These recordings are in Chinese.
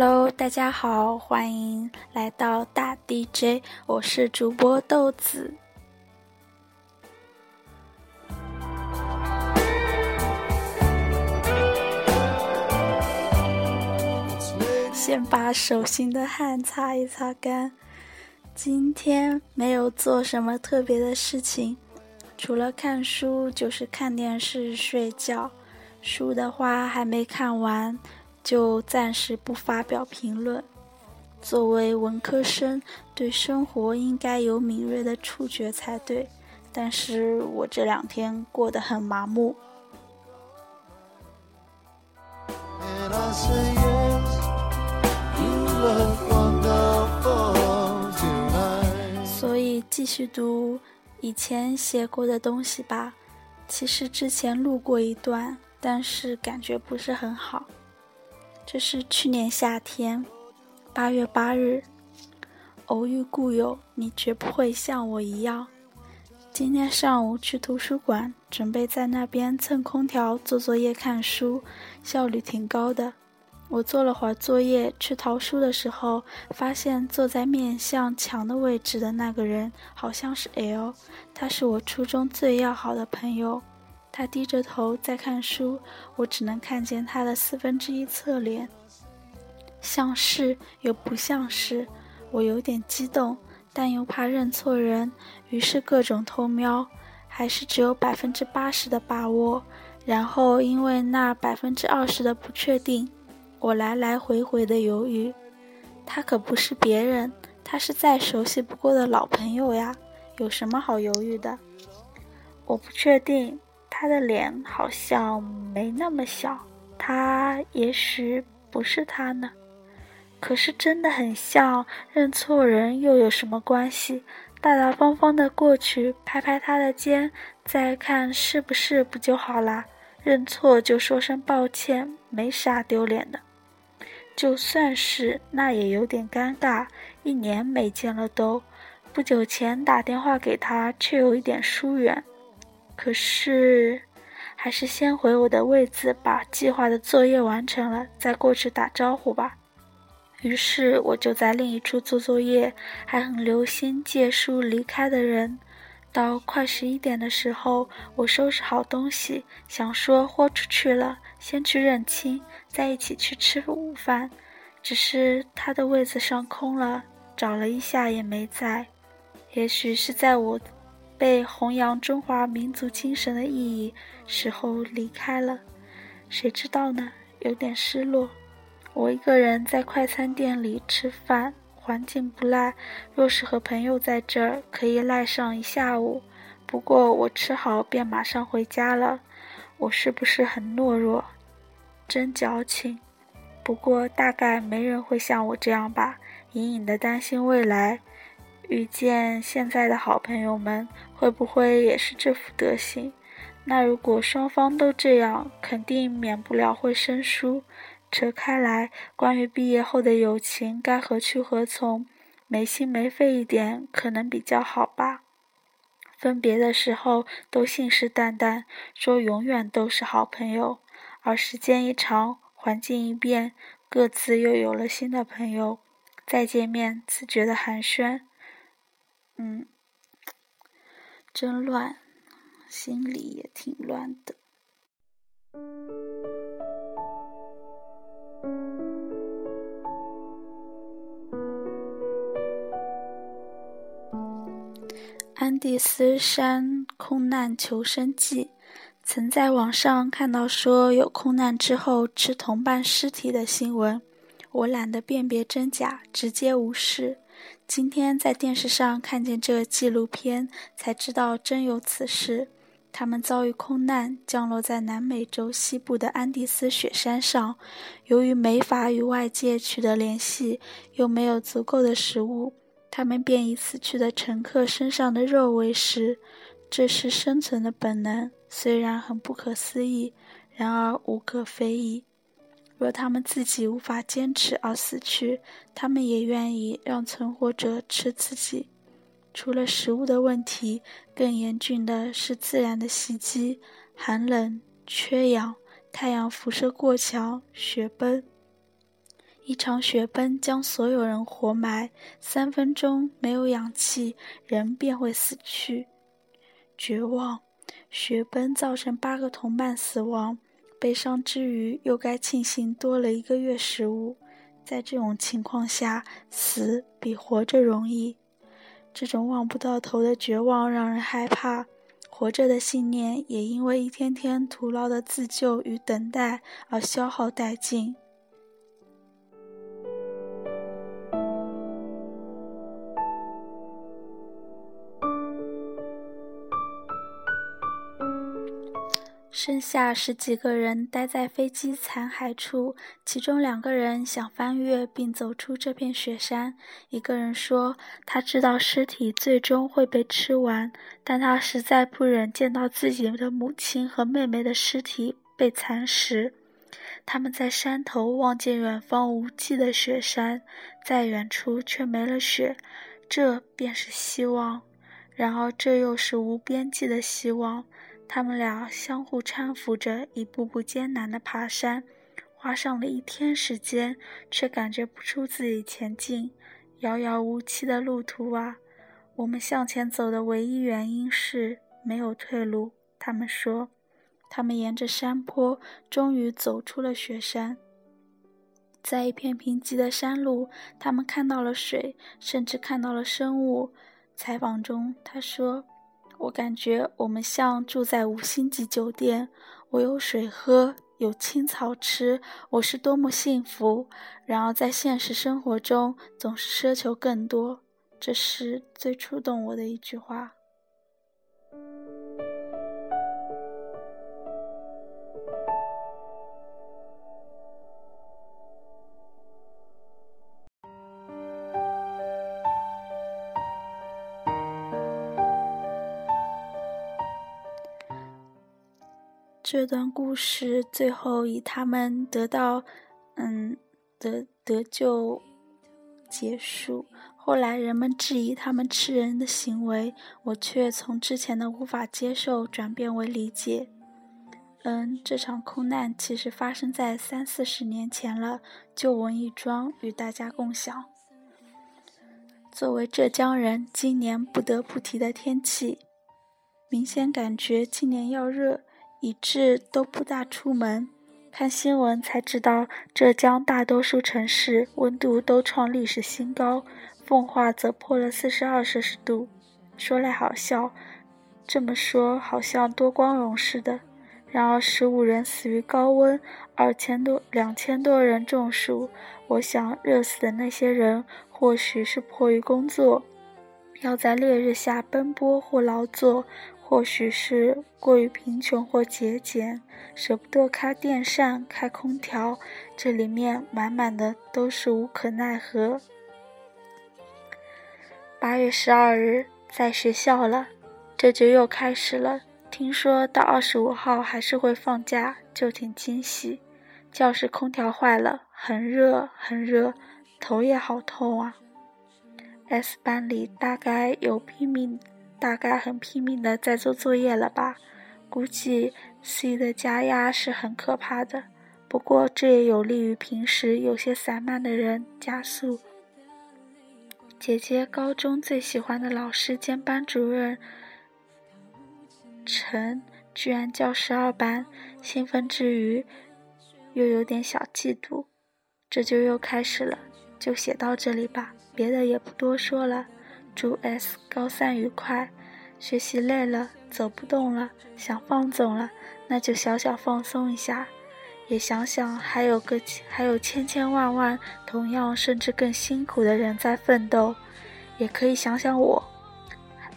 Hello，大家好，欢迎来到大 DJ，我是主播豆子。先把手心的汗擦一擦干。今天没有做什么特别的事情，除了看书就是看电视、睡觉。书的话还没看完。就暂时不发表评论。作为文科生，对生活应该有敏锐的触觉才对，但是我这两天过得很麻木。所以继续读以前写过的东西吧。其实之前录过一段，但是感觉不是很好。这是去年夏天，八月八日，偶遇故友，你绝不会像我一样。今天上午去图书馆，准备在那边蹭空调做作业看书，效率挺高的。我做了会儿作业，去淘书的时候，发现坐在面向墙的位置的那个人好像是 L，他是我初中最要好的朋友。他低着头在看书，我只能看见他的四分之一侧脸，像是又不像是。我有点激动，但又怕认错人，于是各种偷瞄，还是只有百分之八十的把握。然后因为那百分之二十的不确定，我来来回回的犹豫。他可不是别人，他是再熟悉不过的老朋友呀，有什么好犹豫的？我不确定。他的脸好像没那么小，他也许不是他呢，可是真的很像。认错人又有什么关系？大大方方的过去，拍拍他的肩，再看是不是不就好啦？认错就说声抱歉，没啥丢脸的。就算是，那也有点尴尬。一年没见了都，不久前打电话给他，却有一点疏远。可是，还是先回我的位子，把计划的作业完成了，再过去打招呼吧。于是，我就在另一处做作业，还很留心借书离开的人。到快十一点的时候，我收拾好东西，想说豁出去了，先去认亲，再一起去吃午饭。只是他的位子上空了，找了一下也没在。也许是在我。被弘扬中华民族精神的意义时候离开了，谁知道呢？有点失落。我一个人在快餐店里吃饭，环境不赖。若是和朋友在这儿，可以赖上一下午。不过我吃好便马上回家了。我是不是很懦弱？真矫情。不过大概没人会像我这样吧，隐隐的担心未来。遇见现在的好朋友们，会不会也是这副德行？那如果双方都这样，肯定免不了会生疏。扯开来，关于毕业后的友情该何去何从，没心没肺一点，可能比较好吧。分别的时候都信誓旦旦说永远都是好朋友，而时间一长，环境一变，各自又有了新的朋友，再见面自觉的寒暄。嗯，真乱，心里也挺乱的。安第斯山空难求生记，曾在网上看到说有空难之后吃同伴尸体的新闻，我懒得辨别真假，直接无视。今天在电视上看见这个纪录片，才知道真有此事。他们遭遇空难，降落在南美洲西部的安第斯雪山上。由于没法与外界取得联系，又没有足够的食物，他们便以死去的乘客身上的肉为食。这是生存的本能，虽然很不可思议，然而无可非议。若他们自己无法坚持而死去，他们也愿意让存活者吃自己。除了食物的问题，更严峻的是自然的袭击：寒冷、缺氧、太阳辐射过强、雪崩。一场雪崩将所有人活埋，三分钟没有氧气，人便会死去。绝望，雪崩造成八个同伴死亡，悲伤之余又该庆幸多了一个月食物。在这种情况下，死比活着容易。这种望不到头的绝望让人害怕，活着的信念也因为一天天徒劳的自救与等待而消耗殆尽。剩下十几个人待在飞机残骸处，其中两个人想翻越并走出这片雪山。一个人说：“他知道尸体最终会被吃完，但他实在不忍见到自己的母亲和妹妹的尸体被蚕食。”他们在山头望见远方无际的雪山，在远处却没了雪，这便是希望。然而，这又是无边际的希望。他们俩相互搀扶着，一步步艰难地爬山，花上了一天时间，却感觉不出自己前进。遥遥无期的路途啊！我们向前走的唯一原因是没有退路。他们说，他们沿着山坡，终于走出了雪山。在一片贫瘠的山路，他们看到了水，甚至看到了生物。采访中，他说。我感觉我们像住在五星级酒店，我有水喝，有青草吃，我是多么幸福！然而在现实生活中，总是奢求更多，这是最触动我的一句话。段故事最后以他们得到，嗯，得得救结束。后来人们质疑他们吃人的行为，我却从之前的无法接受转变为理解。嗯，这场空难其实发生在三四十年前了，旧闻一桩，与大家共享。作为浙江人，今年不得不提的天气，明显感觉今年要热。以致都不大出门，看新闻才知道，浙江大多数城市温度都创历史新高，奉化则破了四十二摄氏度。说来好笑，这么说好像多光荣似的。然而十五人死于高温，二千多两千多人中暑。我想热死的那些人，或许是迫于工作，要在烈日下奔波或劳作。或许是过于贫穷或节俭，舍不得开电扇、开空调，这里面满满的都是无可奈何。八月十二日在学校了，这就又开始了。听说到二十五号还是会放假，就挺惊喜。教室空调坏了，很热很热，头也好痛啊。S 班里大概有拼命。大概很拼命的在做作业了吧？估计 C 的加压是很可怕的，不过这也有利于平时有些散漫的人加速。姐姐高中最喜欢的老师兼班主任陈居然教十二班，兴奋之余又有点小嫉妒。这就又开始了，就写到这里吧，别的也不多说了。祝 S 高三愉快！学习累了，走不动了，想放纵了，那就小小放松一下。也想想还有个还有千千万万同样甚至更辛苦的人在奋斗。也可以想想我，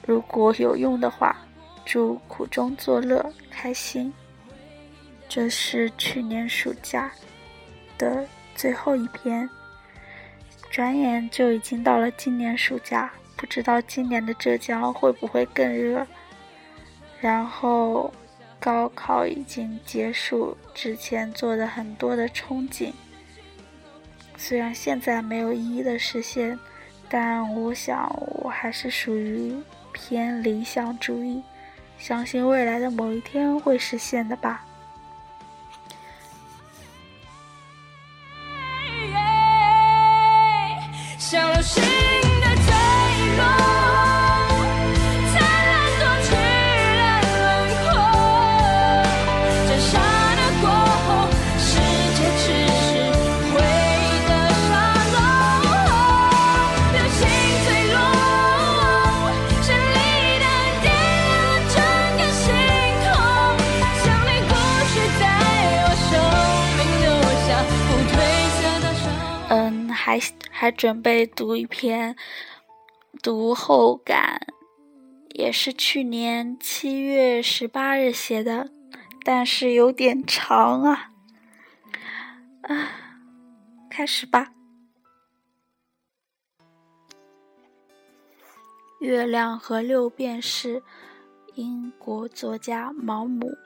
如果有用的话，祝苦中作乐，开心。这是去年暑假的最后一篇，转眼就已经到了今年暑假。不知道今年的浙江会不会更热？然后，高考已经结束，之前做的很多的憧憬，虽然现在没有一一的实现，但我想我还是属于偏理想主义，相信未来的某一天会实现的吧。还还准备读一篇读后感，也是去年七月十八日写的，但是有点长啊。啊，开始吧。月亮和六便士，英国作家毛姆。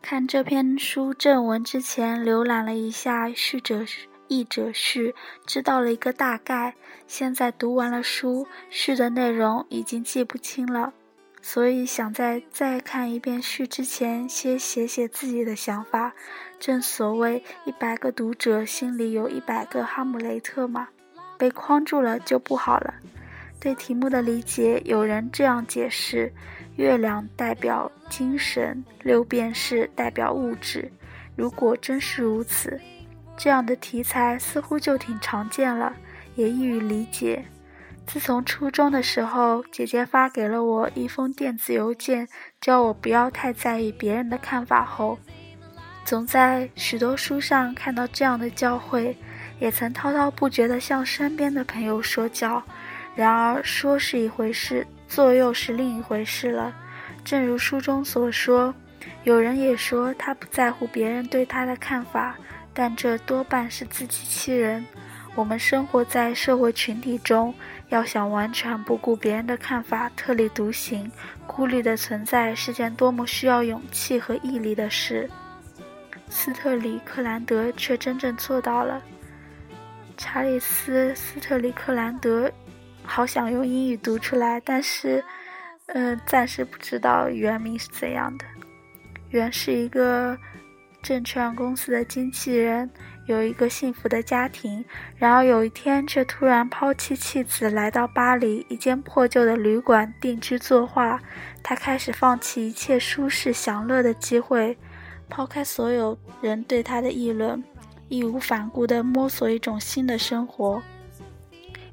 看这篇书正文之前，浏览了一下序者。译者序知道了一个大概，现在读完了书，序的内容已经记不清了，所以想在再看一遍序之前，先写写自己的想法。正所谓一百个读者心里有一百个哈姆雷特嘛，被框住了就不好了。对题目的理解，有人这样解释：月亮代表精神，六便士代表物质。如果真是如此。这样的题材似乎就挺常见了，也易于理解。自从初中的时候，姐姐发给了我一封电子邮件，教我不要太在意别人的看法后，总在许多书上看到这样的教诲，也曾滔滔不绝地向身边的朋友说教。然而，说是一回事，做又是另一回事了。正如书中所说，有人也说他不在乎别人对他的看法。但这多半是自欺欺人。我们生活在社会群体中，要想完全不顾别人的看法，特立独行、孤立的存在，是件多么需要勇气和毅力的事。斯特里克兰德却真正做到了。查理斯·斯特里克兰德，好想用英语读出来，但是，嗯，暂时不知道原名是怎样的。原是一个。证券公司的经纪人有一个幸福的家庭，然而有一天却突然抛弃妻子，来到巴黎一间破旧的旅馆定居作画。他开始放弃一切舒适享乐的机会，抛开所有人对他的议论，义无反顾地摸索一种新的生活，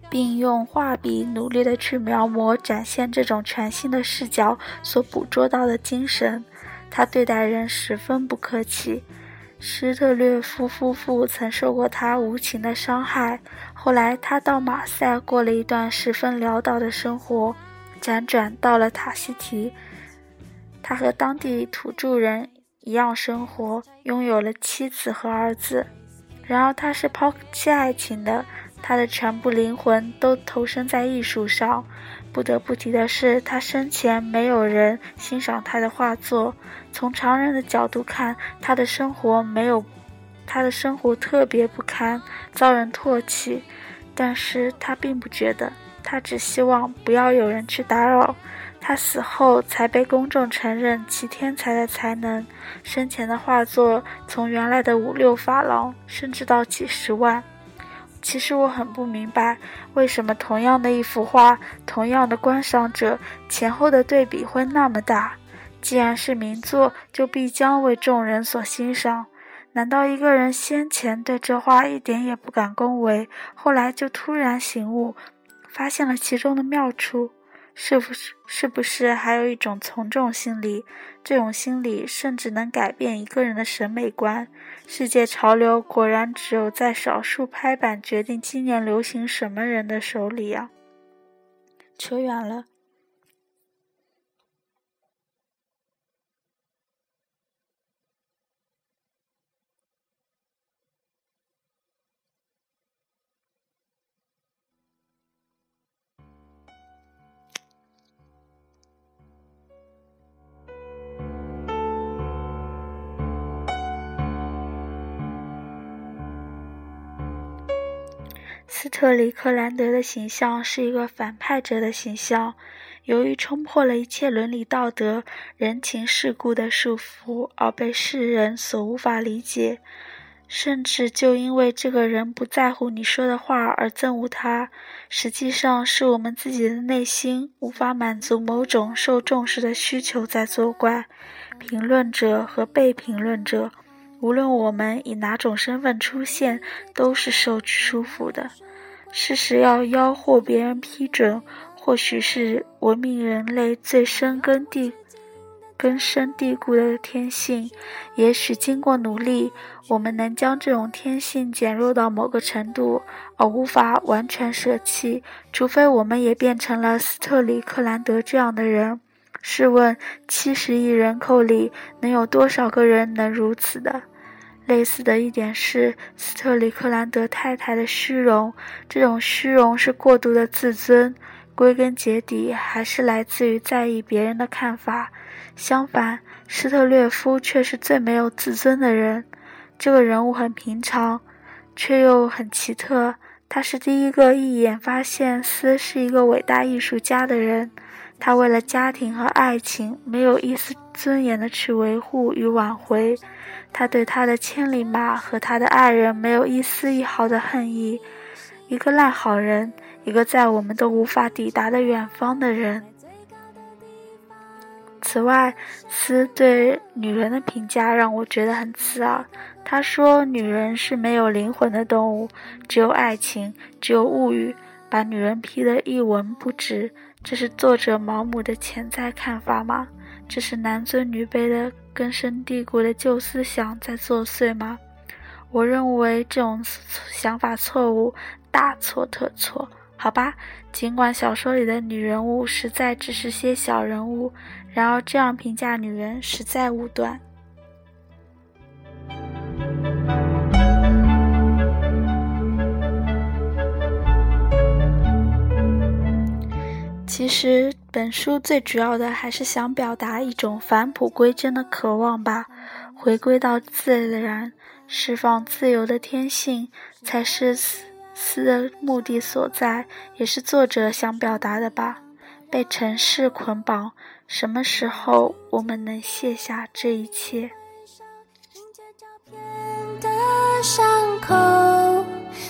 并用画笔努力地去描摹、展现这种全新的视角所捕捉到的精神。他对待人十分不客气。施特略夫夫妇曾受过他无情的伤害。后来他到马赛过了一段十分潦倒的生活，辗转到了塔希提。他和当地土著人一样生活，拥有了妻子和儿子。然而他是抛弃爱情的，他的全部灵魂都投身在艺术上。不得不提的是，他生前没有人欣赏他的画作。从常人的角度看，他的生活没有，他的生活特别不堪，遭人唾弃。但是他并不觉得，他只希望不要有人去打扰。他死后才被公众承认其天才的才能。生前的画作从原来的五六法郎，甚至到几十万。其实我很不明白，为什么同样的一幅画，同样的观赏者，前后的对比会那么大？既然是名作，就必将为众人所欣赏。难道一个人先前对这画一点也不敢恭维，后来就突然醒悟，发现了其中的妙处？是不是？是不是还有一种从众心理？这种心理甚至能改变一个人的审美观。世界潮流果然只有在少数拍板决定今年流行什么人的手里啊！扯远了。特里克兰德的形象是一个反派者的形象，由于冲破了一切伦理道德、人情世故的束缚，而被世人所无法理解。甚至就因为这个人不在乎你说的话而憎恶他，实际上是我们自己的内心无法满足某种受重视的需求在作怪。评论者和被评论者，无论我们以哪种身份出现，都是受束缚的。事实要吆获别人批准，或许是文明人类最深根蒂。根深蒂固的天性，也许经过努力，我们能将这种天性减弱到某个程度，而无法完全舍弃。除非我们也变成了斯特里克兰德这样的人。试问，七十亿人口里能有多少个人能如此的？类似的一点是斯特里克兰德太太的虚荣，这种虚荣是过度的自尊，归根结底还是来自于在意别人的看法。相反，施特略夫却是最没有自尊的人。这个人物很平常，却又很奇特。他是第一个一眼发现斯是一个伟大艺术家的人。他为了家庭和爱情，没有一丝尊严的去维护与挽回。他对他的千里马和他的爱人没有一丝一毫的恨意。一个烂好人，一个在我们都无法抵达的远方的人。此外，斯对女人的评价让我觉得很刺耳。他说：“女人是没有灵魂的动物，只有爱情，只有物欲，把女人批得一文不值。”这是作者毛姆的潜在看法吗？这是男尊女卑的根深蒂固的旧思想在作祟吗？我认为这种想法错误，大错特错。好吧，尽管小说里的女人物实在只是些小人物，然而这样评价女人实在武断。其实，本书最主要的还是想表达一种返璞归真的渴望吧，回归到自然，释放自由的天性，才是。思思的目的所在，也是作者想表达的吧。被城市捆绑，什么时候我们能卸下这一切？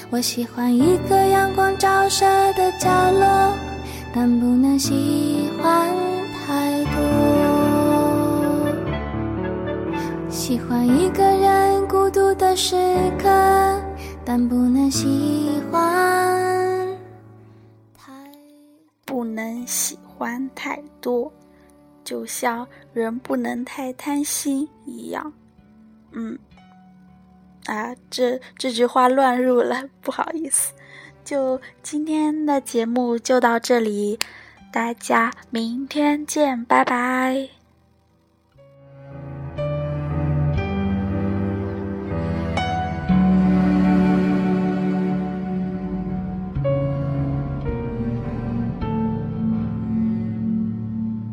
我喜欢一个阳光照射的角落，但不能喜欢太多。喜欢一个人孤独的时刻。但不能喜欢太不能喜欢太多，就像人不能太贪心一样。嗯，啊，这这句话乱入了，不好意思。就今天的节目就到这里，大家明天见，拜拜。